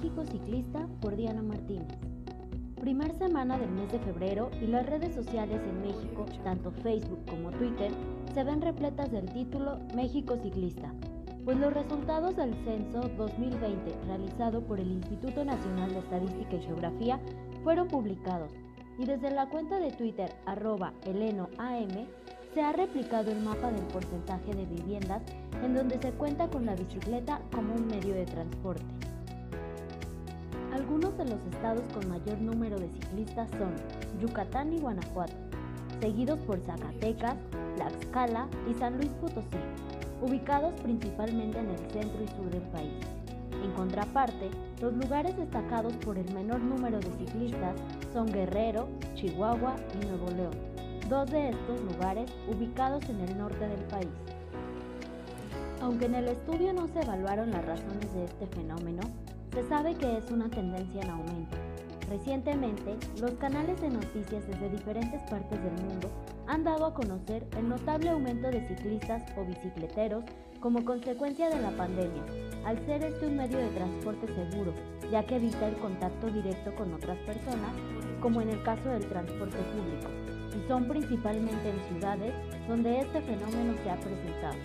México Ciclista por Diana Martínez. Primer semana del mes de febrero y las redes sociales en México, tanto Facebook como Twitter, se ven repletas del título México Ciclista, pues los resultados del censo 2020 realizado por el Instituto Nacional de Estadística y Geografía fueron publicados y desde la cuenta de Twitter arroba elenoam se ha replicado el mapa del porcentaje de viviendas en donde se cuenta con la bicicleta como un medio de transporte. Algunos de los estados con mayor número de ciclistas son Yucatán y Guanajuato, seguidos por Zacatecas, Tlaxcala y San Luis Potosí, ubicados principalmente en el centro y sur del país. En contraparte, los lugares destacados por el menor número de ciclistas son Guerrero, Chihuahua y Nuevo León, dos de estos lugares ubicados en el norte del país. Aunque en el estudio no se evaluaron las razones de este fenómeno, se sabe que es una tendencia en aumento. Recientemente, los canales de noticias desde diferentes partes del mundo han dado a conocer el notable aumento de ciclistas o bicicleteros como consecuencia de la pandemia, al ser este un medio de transporte seguro, ya que evita el contacto directo con otras personas, como en el caso del transporte público, y son principalmente en ciudades donde este fenómeno se ha presentado.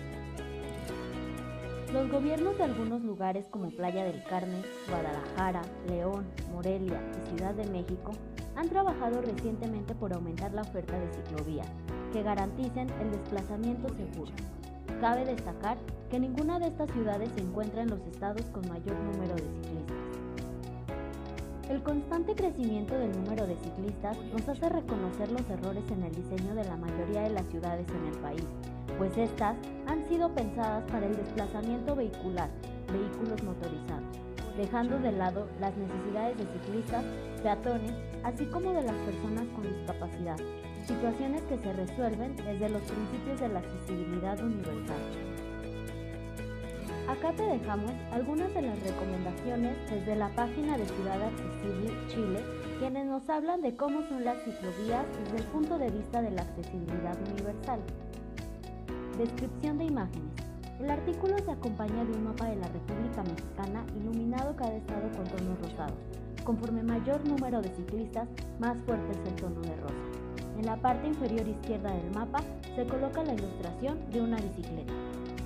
Los gobiernos de algunos lugares como Playa del Carmen, Guadalajara, León, Morelia y Ciudad de México han trabajado recientemente por aumentar la oferta de ciclovías que garanticen el desplazamiento seguro. Cabe destacar que ninguna de estas ciudades se encuentra en los estados con mayor número de ciclistas. El constante crecimiento del número de ciclistas nos hace reconocer los errores en el diseño de la mayoría de las ciudades en el país, pues estas han sido pensadas para el desplazamiento vehicular, vehículos motorizados, dejando de lado las necesidades de ciclistas, peatones, así como de las personas con discapacidad, situaciones que se resuelven desde los principios de la accesibilidad universal. Acá te dejamos algunas de las recomendaciones desde la página de Ciudad Accesible Chile, quienes nos hablan de cómo son las ciclovías desde el punto de vista de la accesibilidad universal. Descripción de imágenes. El artículo se acompaña de un mapa de la República Mexicana iluminado cada estado con tonos rosados. Conforme mayor número de ciclistas, más fuerte es el tono de rosa. En la parte inferior izquierda del mapa se coloca la ilustración de una bicicleta.